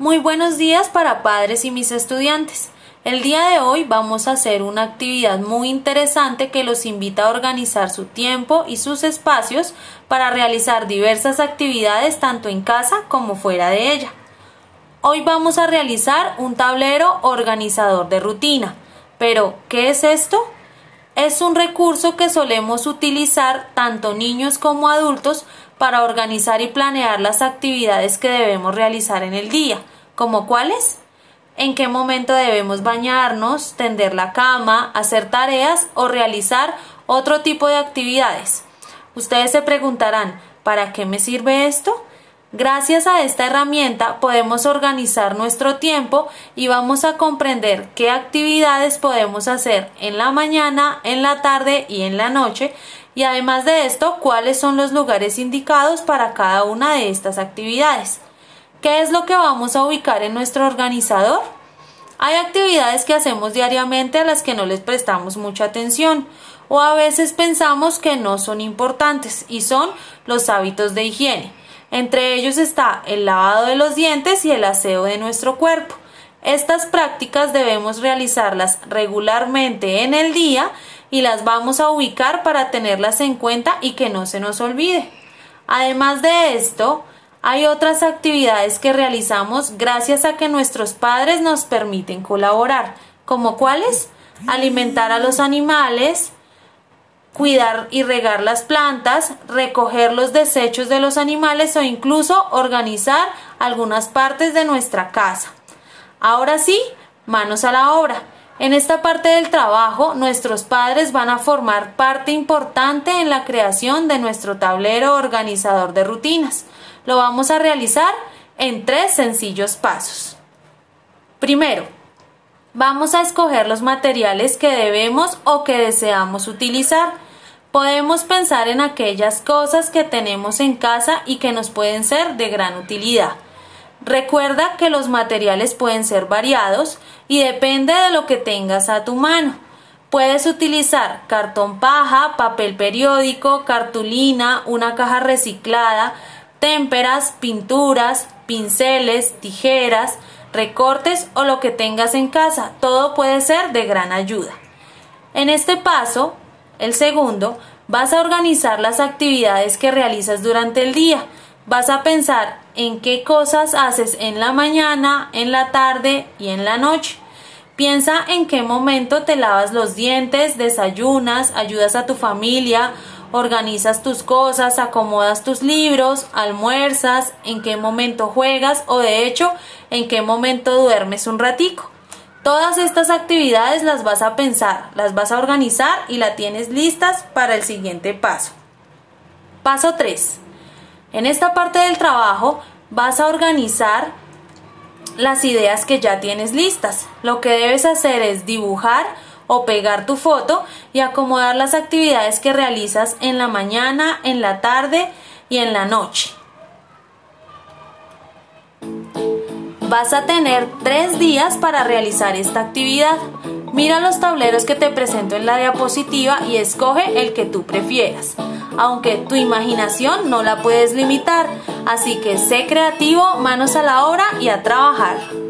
Muy buenos días para padres y mis estudiantes. El día de hoy vamos a hacer una actividad muy interesante que los invita a organizar su tiempo y sus espacios para realizar diversas actividades tanto en casa como fuera de ella. Hoy vamos a realizar un tablero organizador de rutina. Pero, ¿qué es esto? Es un recurso que solemos utilizar tanto niños como adultos para organizar y planear las actividades que debemos realizar en el día, como cuáles, en qué momento debemos bañarnos, tender la cama, hacer tareas o realizar otro tipo de actividades. Ustedes se preguntarán, ¿para qué me sirve esto? Gracias a esta herramienta podemos organizar nuestro tiempo y vamos a comprender qué actividades podemos hacer en la mañana, en la tarde y en la noche y además de esto cuáles son los lugares indicados para cada una de estas actividades. ¿Qué es lo que vamos a ubicar en nuestro organizador? Hay actividades que hacemos diariamente a las que no les prestamos mucha atención o a veces pensamos que no son importantes y son los hábitos de higiene. Entre ellos está el lavado de los dientes y el aseo de nuestro cuerpo. Estas prácticas debemos realizarlas regularmente en el día y las vamos a ubicar para tenerlas en cuenta y que no se nos olvide. Además de esto, hay otras actividades que realizamos gracias a que nuestros padres nos permiten colaborar, como cuáles? Alimentar a los animales, cuidar y regar las plantas, recoger los desechos de los animales o incluso organizar algunas partes de nuestra casa. Ahora sí, manos a la obra. En esta parte del trabajo, nuestros padres van a formar parte importante en la creación de nuestro tablero organizador de rutinas. Lo vamos a realizar en tres sencillos pasos. Primero, vamos a escoger los materiales que debemos o que deseamos utilizar. Podemos pensar en aquellas cosas que tenemos en casa y que nos pueden ser de gran utilidad. Recuerda que los materiales pueden ser variados y depende de lo que tengas a tu mano. Puedes utilizar cartón paja, papel periódico, cartulina, una caja reciclada, témperas, pinturas, pinceles, tijeras, recortes o lo que tengas en casa. Todo puede ser de gran ayuda. En este paso el segundo, vas a organizar las actividades que realizas durante el día. Vas a pensar en qué cosas haces en la mañana, en la tarde y en la noche. Piensa en qué momento te lavas los dientes, desayunas, ayudas a tu familia, organizas tus cosas, acomodas tus libros, almuerzas, en qué momento juegas o de hecho en qué momento duermes un ratico. Todas estas actividades las vas a pensar, las vas a organizar y las tienes listas para el siguiente paso. Paso 3. En esta parte del trabajo vas a organizar las ideas que ya tienes listas. Lo que debes hacer es dibujar o pegar tu foto y acomodar las actividades que realizas en la mañana, en la tarde y en la noche. Vas a tener tres días para realizar esta actividad. Mira los tableros que te presento en la diapositiva y escoge el que tú prefieras. Aunque tu imaginación no la puedes limitar, así que sé creativo, manos a la obra y a trabajar.